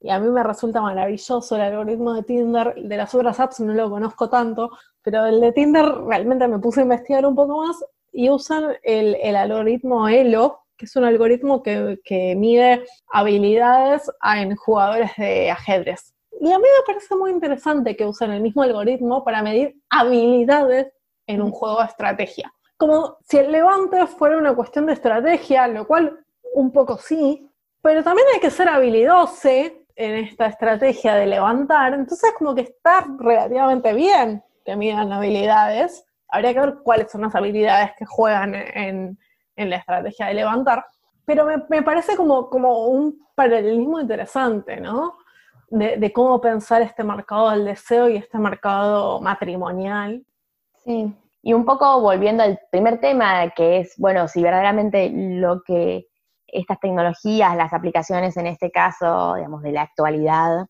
y a mí me resulta maravilloso el algoritmo de Tinder. De las otras apps no lo conozco tanto, pero el de Tinder realmente me puse a investigar un poco más y usan el, algoritmo ELO, que es un algoritmo que, mide habilidades en jugadores de ajedrez. Y a mí me parece muy interesante que usen el mismo algoritmo para medir habilidades en un juego de estrategia. Como si el levante fuera una cuestión de estrategia, lo cual un poco sí, pero también hay que ser habilidoso en esta estrategia de levantar, entonces como que está relativamente bien que midan habilidades. Habría que ver cuáles son las habilidades que juegan en, la estrategia de levantar, pero me, parece como, como un paralelismo interesante, ¿no? De, cómo pensar este mercado del deseo y este mercado matrimonial. Sí, y un poco volviendo al primer tema, que es, bueno, si verdaderamente lo que estas tecnologías, las aplicaciones en este caso, digamos, de la actualidad,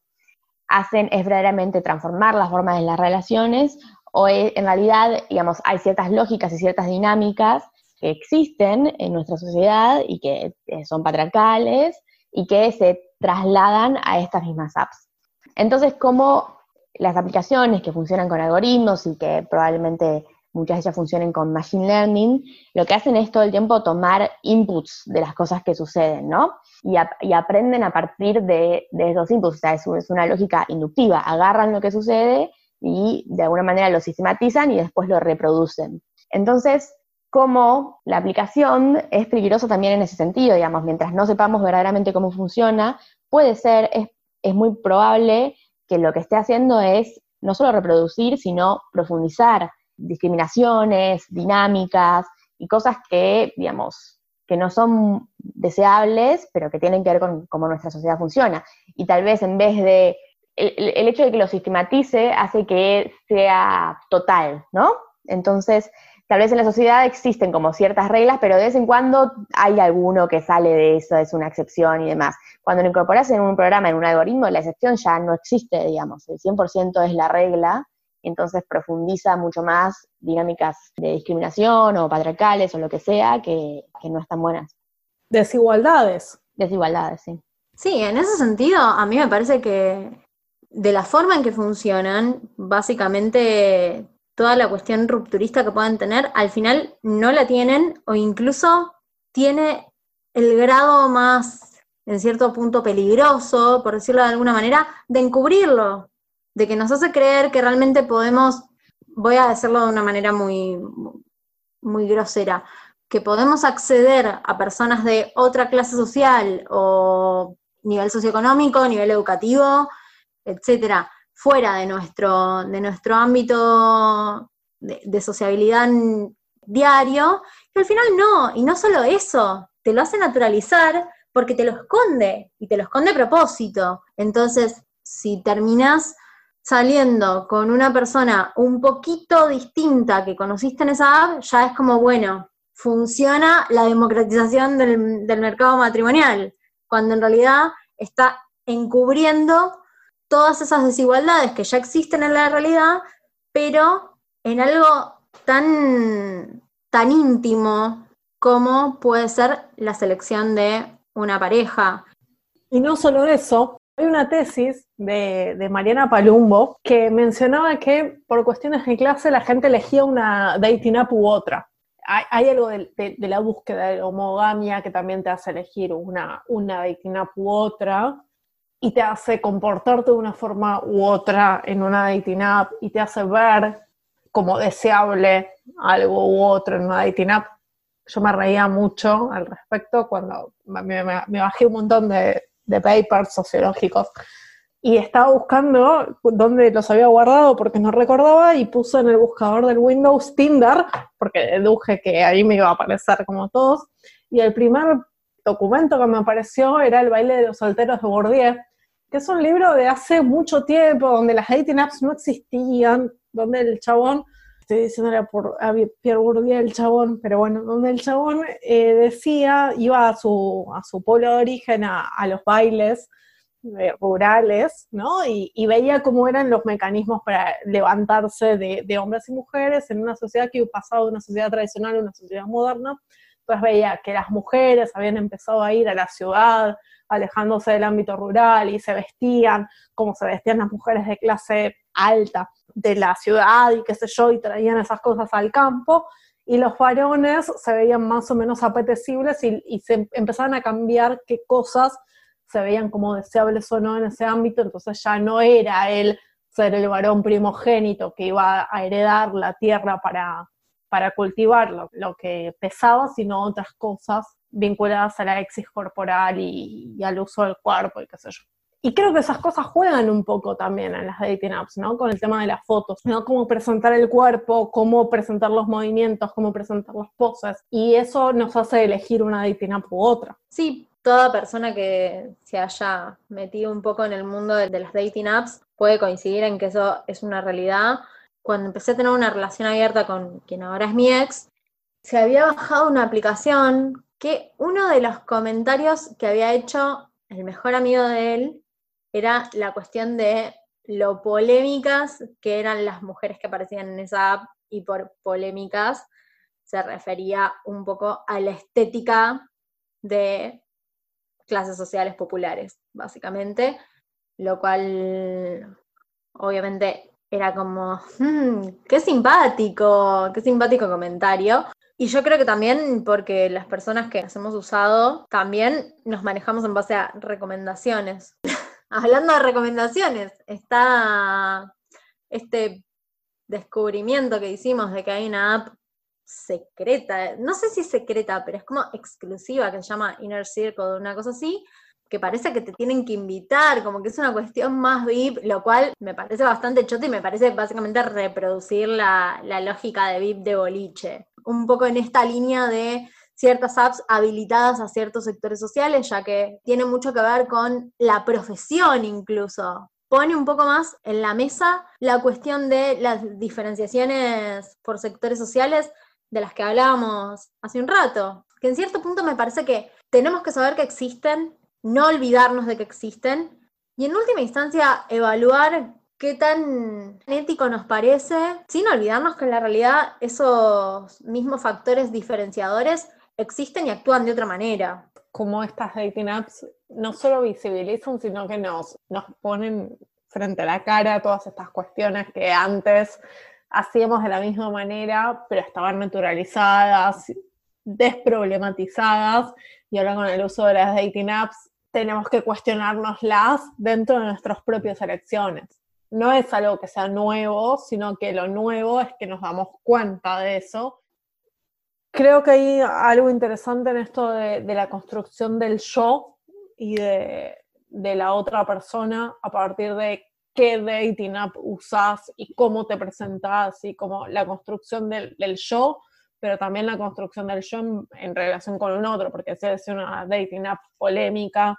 hacen es verdaderamente transformar las formas de las relaciones o en realidad, digamos, hay ciertas lógicas y ciertas dinámicas que existen en nuestra sociedad y que eh, son patriarcales y que se trasladan a estas mismas apps. Entonces, como las aplicaciones que funcionan con algoritmos y que probablemente muchas de ellas funcionen con machine learning, lo que hacen es todo el tiempo tomar inputs de las cosas que suceden, ¿no? Y, aprenden a partir de, esos inputs, o sea, es, una lógica inductiva, agarran lo que sucede y de alguna manera lo sistematizan y después lo reproducen. Entonces, como la aplicación es peligrosa también en ese sentido, digamos, mientras no sepamos verdaderamente cómo funciona, puede ser, es muy probable que lo que esté haciendo es no solo reproducir, sino profundizar discriminaciones, dinámicas y cosas que, digamos, que no son deseables, pero que tienen que ver con cómo nuestra sociedad funciona. Y tal vez en vez de, el, hecho de que lo sistematice hace que sea total, ¿no? Entonces, tal vez en la sociedad existen como ciertas reglas, pero de vez en cuando hay alguno que sale de eso, es una excepción y demás. Cuando lo incorporas en un programa, en un algoritmo, la excepción ya no existe, digamos, el 100% es la regla entonces profundiza mucho más dinámicas de discriminación o patriarcales o lo que sea que, no están buenas. Desigualdades. Desigualdades, sí. Sí, en ese sentido, a mí me parece que de la forma en que funcionan, básicamente toda la cuestión rupturista que puedan tener, al final no la tienen o incluso tiene el grado más, en cierto punto, peligroso, por decirlo de alguna manera, de encubrirlo, de que nos hace creer que realmente podemos, voy a decirlo de una manera muy, muy grosera, que podemos acceder a personas de otra clase social o nivel socioeconómico, nivel educativo, etcétera, fuera de nuestro, de nuestro ámbito de, sociabilidad diario, que al final no, y no solo eso, te lo hace naturalizar porque te lo esconde, y te lo esconde a propósito. Entonces, si terminas saliendo con una persona un poquito distinta que conociste en esa app, ya es como, bueno, funciona la democratización del, mercado matrimonial, cuando en realidad está encubriendo todas esas desigualdades que ya existen en la realidad, pero en algo tan, tan íntimo como puede ser la selección de una pareja. Y no solo eso, hay una tesis de, Mariana Palumbo que mencionaba que por cuestiones de clase la gente elegía una dating app u otra. Hay, algo de, la búsqueda de homogamia que también te hace elegir una, una dating app u otra y te hace comportarte de una forma u otra en una dating app y te hace ver como deseable algo u otro en una dating app. Yo me reía mucho al respecto cuando me bajé un montón de, de papers sociológicos. Y estaba buscando dónde los había guardado porque no recordaba y puse en el buscador del Windows Tinder, porque deduje que ahí me iba a aparecer como todos. Y el primer documento que me apareció era El baile de los solteros de Bourdieu, que es un libro de hace mucho tiempo, donde las dating apps no existían, donde el chabón estoy diciéndole por a Pierre Bourdieu el chabón, pero bueno, donde el chabón eh, decía, iba a su, a su pueblo de origen, a, los bailes eh, rurales, ¿no? Y, veía cómo eran los mecanismos para levantarse de, hombres y mujeres en una sociedad que pasado de una sociedad tradicional a una sociedad moderna. Entonces veía que las mujeres habían empezado a ir a la ciudad, alejándose del ámbito rural y se vestían como se vestían las mujeres de clase alta de la ciudad y qué sé yo, y traían esas cosas al campo, y los varones se veían más o menos apetecibles y, se empezaban a cambiar qué cosas se veían como deseables o no en ese ámbito, entonces ya no era el ser el varón primogénito que iba a heredar la tierra para, para cultivar lo, que pesaba, sino otras cosas vinculadas a la exis corporal y, y, al uso del cuerpo y qué sé yo. Y creo que esas cosas juegan un poco también en las dating apps, ¿no? Con el tema de las fotos, ¿no? Cómo presentar el cuerpo, cómo presentar los movimientos, cómo presentar las poses. Y eso nos hace elegir una dating app u otra. Sí, toda persona que se haya metido un poco en el mundo de, las dating apps puede coincidir en que eso es una realidad. Cuando empecé a tener una relación abierta con quien ahora es mi ex, se había bajado una aplicación que uno de los comentarios que había hecho el mejor amigo de él era la cuestión de lo polémicas que eran las mujeres que aparecían en esa app y por polémicas se refería un poco a la estética de clases sociales populares, básicamente, lo cual obviamente era como, hmm, qué simpático, qué simpático comentario. Y yo creo que también porque las personas que las hemos usado también nos manejamos en base a recomendaciones. Hablando de recomendaciones, está este descubrimiento que hicimos de que hay una app secreta, no sé si secreta, pero es como exclusiva, que se llama Inner Circle, una cosa así, que parece que te tienen que invitar, como que es una cuestión más VIP, lo cual me parece bastante choto y me parece básicamente reproducir la, la lógica de VIP de boliche. Un poco en esta línea de ciertas apps habilitadas a ciertos sectores sociales, ya que tiene mucho que ver con la profesión incluso. Pone un poco más en la mesa la cuestión de las diferenciaciones por sectores sociales de las que hablábamos hace un rato, que en cierto punto me parece que tenemos que saber que existen, no olvidarnos de que existen, y en última instancia evaluar qué tan ético nos parece, sin olvidarnos que en la realidad esos mismos factores diferenciadores existen y actúan de otra manera. Como estas dating apps no solo visibilizan, sino que nos, nos ponen frente a la cara todas estas cuestiones que antes hacíamos de la misma manera, pero estaban naturalizadas, desproblematizadas, y ahora con el uso de las dating apps tenemos que cuestionárnoslas dentro de nuestras propias elecciones. No es algo que sea nuevo, sino que lo nuevo es que nos damos cuenta de eso creo que hay algo interesante en esto de, la construcción del yo y de, la otra persona a partir de qué dating app usas y cómo te presentas y como la construcción del, yo, pero también la construcción del yo en, relación con un otro, porque si es una dating app polémica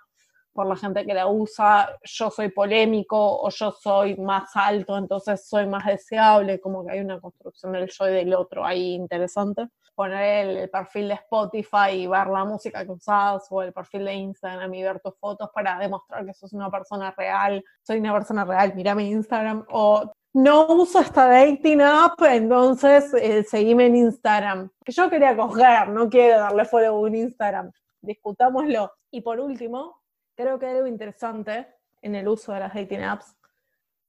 por la gente que la usa, yo soy polémico o yo soy más alto, entonces soy más deseable, como que hay una construcción del yo y del otro ahí interesante poner el, perfil de Spotify y ver la música que usas o el perfil de Instagram y ver tus fotos para demostrar que sos una persona real, soy una persona real, mira mi Instagram o no uso esta dating app, entonces eh, seguime en Instagram. Que yo quería coger, no quiero darle follow en Instagram. Discutámoslo. Y por último, creo que hay algo interesante en el uso de las dating apps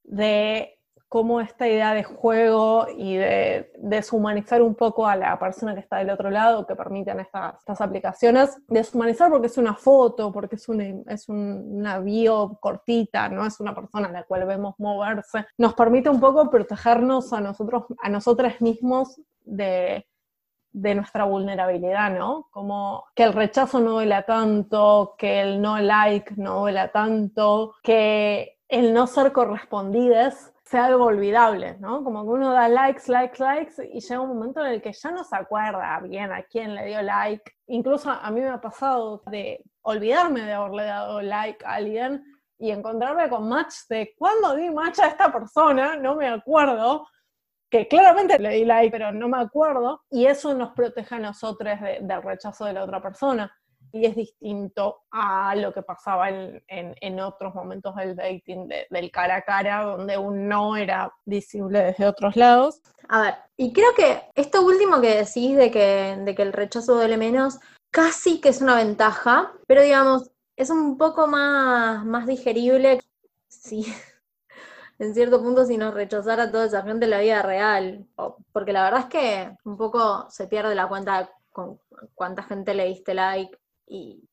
de cómo esta idea de juego y de deshumanizar un poco a la persona que está del otro lado, que permiten estas, estas aplicaciones, deshumanizar porque es una foto, porque es una, es una bio cortita, no es una persona a la cual vemos moverse, nos permite un poco protegernos a nosotros, a nosotras mismos de, de nuestra vulnerabilidad, ¿no? Como que el rechazo no duela tanto, que el no like no duela tanto, que el no ser correspondides sea algo olvidable, ¿no? Como que uno da likes, likes, likes y llega un momento en el que ya no se acuerda bien a quién le dio like. Incluso a mí me ha pasado de olvidarme de haberle dado like a alguien y encontrarme con match de cuándo di match a esta persona, no me acuerdo, que claramente le di like, pero no me acuerdo, y eso nos protege a nosotros del rechazo de la otra persona y es distinto a lo que pasaba en, otros momentos del dating, del cara a cara, donde un no era visible desde otros lados. A ver, y creo que esto último que decís de que, de que el rechazo duele menos, casi que es una ventaja, pero digamos, es un poco más, más digerible si <laughs> en cierto punto si nos rechazara toda esa gente en la vida real, porque la verdad es que un poco se pierde la cuenta con cuánta gente le diste like y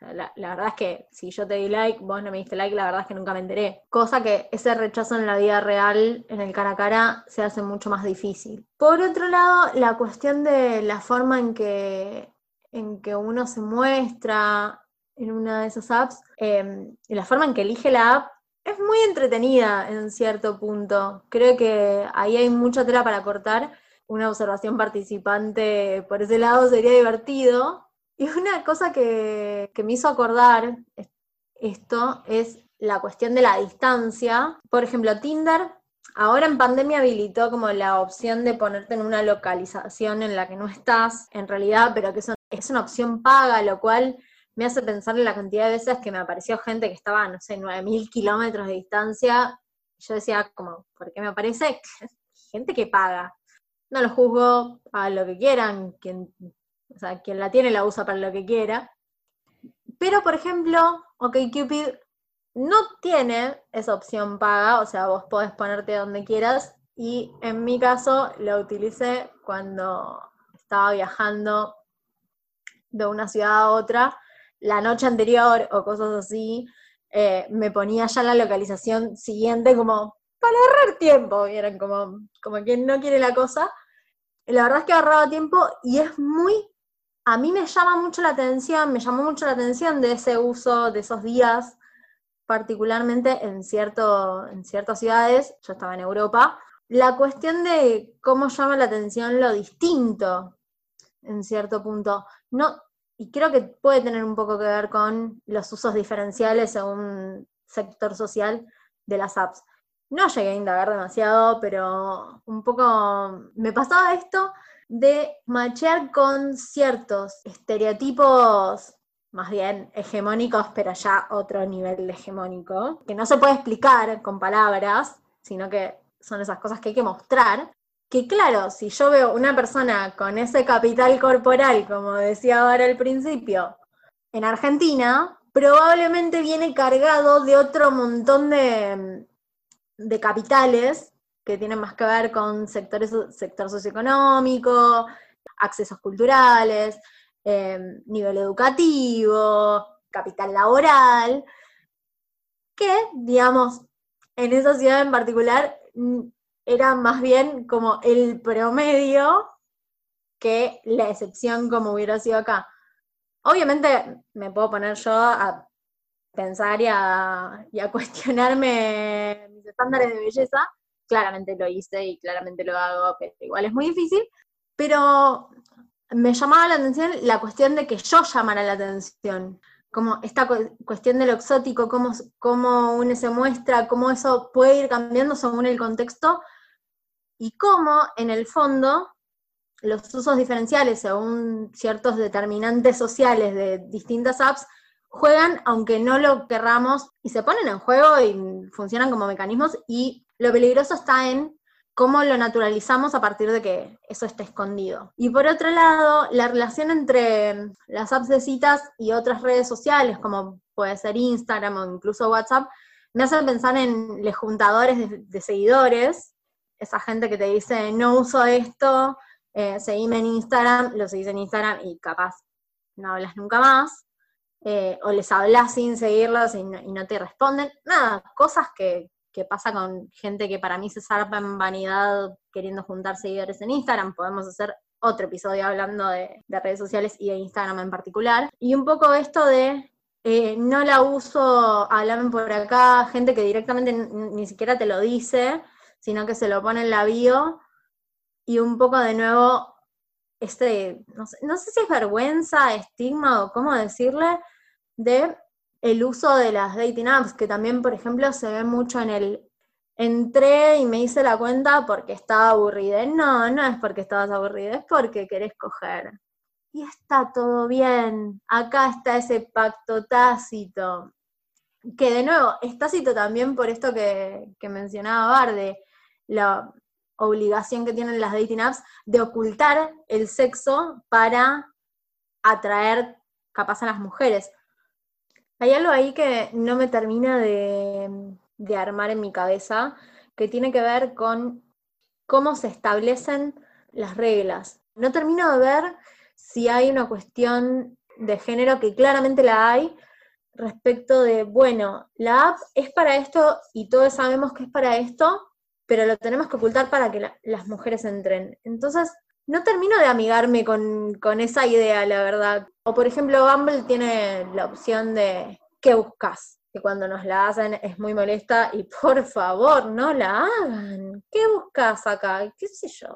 la, verdad es que si yo te di like, vos no me diste like, la verdad es que nunca me enteré. Cosa que ese rechazo en la vida real, en el cara a cara, se hace mucho más difícil. Por otro lado, la cuestión de la forma en que, en que uno se muestra en una de esas apps, em, y la forma en que elige la app, es muy entretenida en cierto punto. Creo que ahí hay mucha tela para cortar. Una observación participante por ese lado sería divertido, y una cosa que, me hizo acordar esto es la cuestión de la distancia. Por ejemplo, Tinder ahora en pandemia habilitó como la opción de ponerte en una localización en la que no estás en realidad, pero que es una opción paga, lo cual me hace pensar en la cantidad de veces que me apareció gente que estaba, no sé, 9.000 kilómetros de distancia. Yo decía, como, ¿por qué me aparece? <laughs> gente que paga. No lo juzgo, a lo que quieran, o sea, quien la tiene la usa para lo que quiera. Pero, por ejemplo, OkCupid no tiene esa opción paga, o sea, vos podés ponerte donde quieras. Y en mi caso lo utilicé cuando estaba viajando de una ciudad a otra, la noche anterior o cosas así, eh, me ponía ya la localización siguiente como para ahorrar tiempo, vieron, como, como quien no quiere la cosa. La verdad es que ahorraba tiempo y es muy a mí me llama mucho la atención, me llamó mucho la atención de ese uso de esos días, particularmente en, cierto, en ciertas ciudades, yo estaba en Europa, la cuestión de cómo llama la atención lo distinto, en cierto punto. No, y creo que puede tener un poco que ver con los usos diferenciales según sector social de las apps. No llegué a indagar demasiado, pero un poco me pasaba esto de machear con ciertos estereotipos más bien hegemónicos, pero ya otro nivel hegemónico, que no se puede explicar con palabras, sino que son esas cosas que hay que mostrar. Que claro, si yo veo una persona con ese capital corporal, como decía ahora al principio, en Argentina, probablemente viene cargado de otro montón de, de capitales que tienen más que ver con sectores, sector socioeconómico, accesos culturales, eh, nivel educativo, capital laboral, que, digamos, en esa ciudad en particular mm, era más bien como el promedio que la excepción como hubiera sido acá. Obviamente me puedo poner yo a pensar y a, y a <laughs> cuestionarme mis estándares de belleza, claramente lo hice y claramente lo hago, pero igual es muy difícil, pero me llamaba la atención la cuestión de que yo llamara la atención, como esta cuestión de lo exótico, cómo, cómo uno se muestra, cómo eso puede ir cambiando según el contexto y cómo en el fondo los usos diferenciales según ciertos determinantes sociales de distintas apps juegan aunque no lo querramos y se ponen en juego y funcionan como mecanismos y lo peligroso está en cómo lo naturalizamos a partir de que eso esté escondido. Y por otro lado, la relación entre las apps de citas y otras redes sociales, como puede ser Instagram o incluso WhatsApp, me hace pensar en los juntadores de, seguidores, esa gente que te dice, no uso esto, eh, seguime en Instagram, lo seguís en Instagram y capaz no hablas nunca más, eh, o les hablas sin seguirlos y no te responden, nada, cosas que, que pasa con gente que para mí se zarpa en vanidad queriendo juntar seguidores en Instagram. Podemos hacer otro episodio hablando de, redes sociales y de Instagram en particular. Y un poco esto de eh, no la uso, háblame por acá, gente que directamente ni siquiera te lo dice, sino que se lo pone en la bio. Y un poco de nuevo, este, no sé si es vergüenza, estigma o cómo decirle, de el uso de las dating apps, que también, por ejemplo, se ve mucho en el entré y me hice la cuenta porque estaba aburrida. No, no es porque estabas aburrida, es porque querés coger. Y está todo bien. Acá está ese pacto tácito. Que de nuevo, es tácito también por esto que, que mencionaba Bar, de la obligación que tienen las dating apps de ocultar el sexo para atraer capaz a las mujeres. Hay algo ahí que no me termina de, armar en mi cabeza, que tiene que ver con cómo se establecen las reglas. No termino de ver si hay una cuestión de género que claramente la hay respecto de, bueno, la app es para esto y todos sabemos que es para esto, pero lo tenemos que ocultar para que las mujeres entren. Entonces, no termino de amigarme con, con, esa idea, la verdad. O por ejemplo, Bumble tiene la opción de ¿qué buscas? Que cuando nos la hacen es muy molesta y <laughs> por favor, no la hagan. ¿Qué buscas acá? ¿Qué sé yo?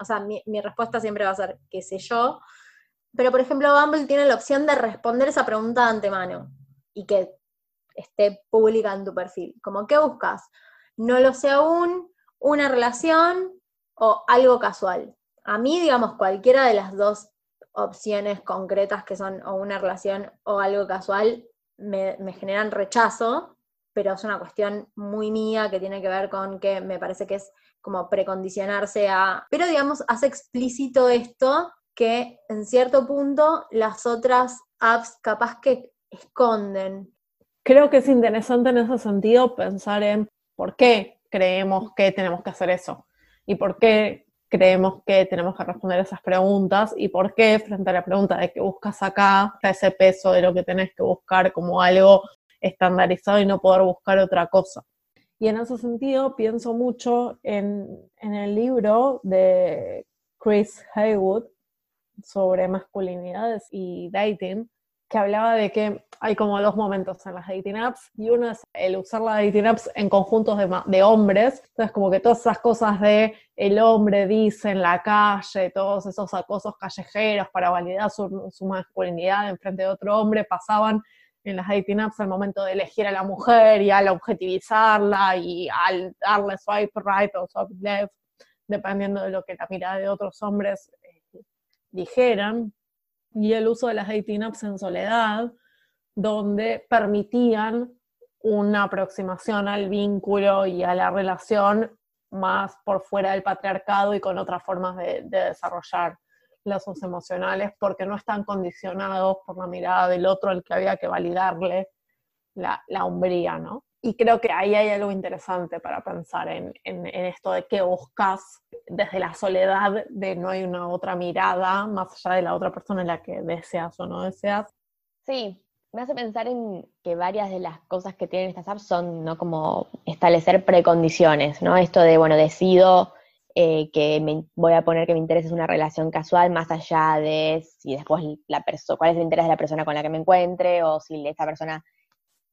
O sea, mi, mi respuesta siempre va a ser qué sé yo. Pero por ejemplo, Bumble tiene la opción de responder esa pregunta de antemano y que esté pública en tu perfil. Como, ¿qué buscas? No lo sé aún, una relación, o algo casual. A mí, digamos, cualquiera de las dos opciones concretas que son o una relación o algo casual me, generan rechazo, pero es una cuestión muy mía que tiene que ver con que me parece que es como precondicionarse a... Pero digamos, hace explícito esto que en cierto punto las otras apps capaz que esconden. Creo que es interesante en ese sentido pensar en por qué creemos que tenemos que hacer eso y por qué creemos que tenemos que responder esas preguntas y por qué frente a la pregunta de qué buscas acá está ese peso de lo que tenés que buscar como algo estandarizado y no poder buscar otra cosa. Y en ese sentido pienso mucho en, el libro de Chris Haywood sobre masculinidades y dating, que hablaba de que hay como dos momentos en las dating apps y uno es el usar las dating apps en conjuntos de, hombres, entonces como que todas esas cosas de el hombre dice en la calle, todos esos acosos callejeros para validar su, su masculinidad en frente de otro hombre pasaban en las dating apps al momento de elegir a la mujer y al objetivizarla y al darle swipe right o swipe left, dependiendo de lo que la mirada de otros hombres eh, dijeran y el uso de las dating apps en soledad, donde permitían una aproximación al vínculo y a la relación más por fuera del patriarcado y con otras formas de, desarrollar lazos emocionales, porque no están condicionados por la mirada del otro al que había que validarle la, la hombría, ¿no? Y creo que ahí hay algo interesante para pensar en, esto de qué buscas desde la soledad, de no hay una otra mirada más allá de la otra persona en la que deseas o no deseas. Sí, me hace pensar en que varias de las cosas que tienen estas apps son ¿no? como establecer precondiciones, ¿no? Esto de, bueno, decido eh, que voy a poner que me interese una relación casual más allá de si después la persona, cuál es el interés de la persona con la que me encuentre o si esta persona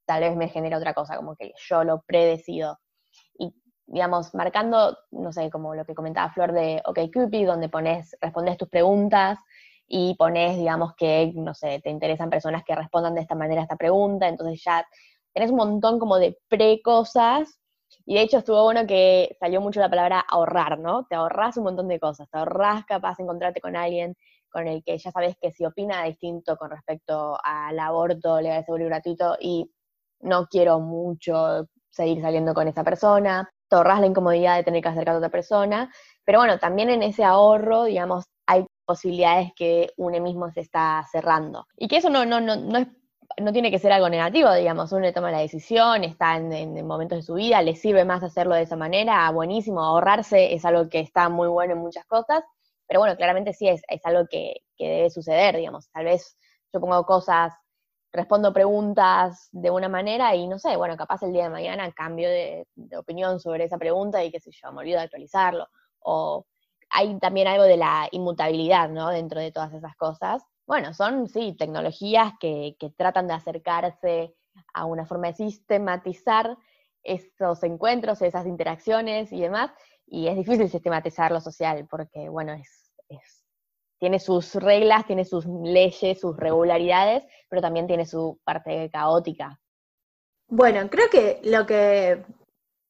tal vez me genera otra cosa, como que yo lo predecido. Y, digamos, marcando, no sé, como lo que comentaba Flor de OkCupid, donde pones, respondes tus preguntas y pones, digamos, que, no sé, te interesan personas que respondan de esta manera a esta pregunta, entonces ya tenés un montón como de pre-cosas, y de hecho estuvo bueno que salió mucho la palabra ahorrar, ¿no? Te ahorras un montón de cosas, te ahorras capaz de encontrarte con alguien con el que ya sabes que si opina distinto con respecto al aborto legal, seguro y gratuito, y no quiero mucho seguir saliendo con esa persona, te la incomodidad de tener que acercar a otra persona, pero bueno, también en ese ahorro, digamos, hay posibilidades que uno mismo se está cerrando. Y que eso no, no, no, no, es, no tiene que ser algo negativo, digamos, uno toma la decisión, está en, momentos de su vida, le sirve más hacerlo de esa manera, buenísimo, ahorrarse es algo que está muy bueno en muchas cosas, pero bueno, claramente sí es, es algo que, que debe suceder, digamos, tal vez yo pongo cosas respondo preguntas de una manera y no sé, bueno, capaz el día de mañana cambio de, opinión sobre esa pregunta y qué sé yo, me olvido de actualizarlo. O hay también algo de la inmutabilidad, ¿no? Dentro de todas esas cosas. Bueno, son, sí, tecnologías que, que tratan de acercarse a una forma de sistematizar esos encuentros, esas interacciones y demás, y es difícil sistematizar lo social porque, bueno, es, es tiene sus reglas, tiene sus leyes, sus regularidades, pero también tiene su parte caótica. Bueno, creo que lo que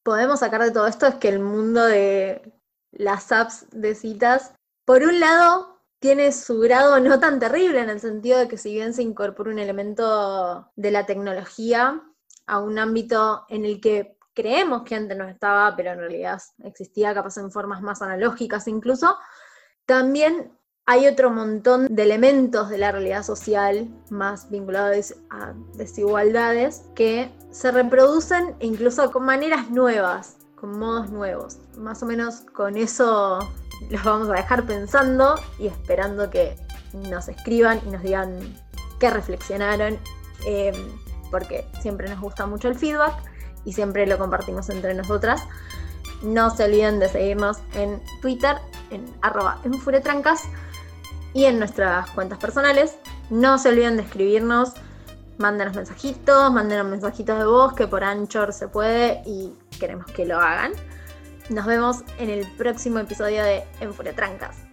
podemos sacar de todo esto es que el mundo de las apps de citas, por un lado, tiene su grado no tan terrible en el sentido de que si bien se incorpora un elemento de la tecnología a un ámbito en el que creemos que antes no estaba, pero en realidad existía capaz en formas más analógicas incluso, también hay otro montón de elementos de la realidad social más vinculados a desigualdades que se reproducen incluso con maneras nuevas, con modos nuevos. Más o menos con eso los vamos a dejar pensando y esperando que nos escriban y nos digan qué reflexionaron, eh, porque siempre nos gusta mucho el feedback y siempre lo compartimos entre nosotras. No se olviden de seguirnos en Twitter, en arroba enfuretrancas y en nuestras cuentas personales. No se olviden de escribirnos, mándenos mensajitos, mándenos mensajitos de voz que por Anchor se puede y queremos que lo hagan. Nos vemos en el próximo episodio de Enfuretrancas.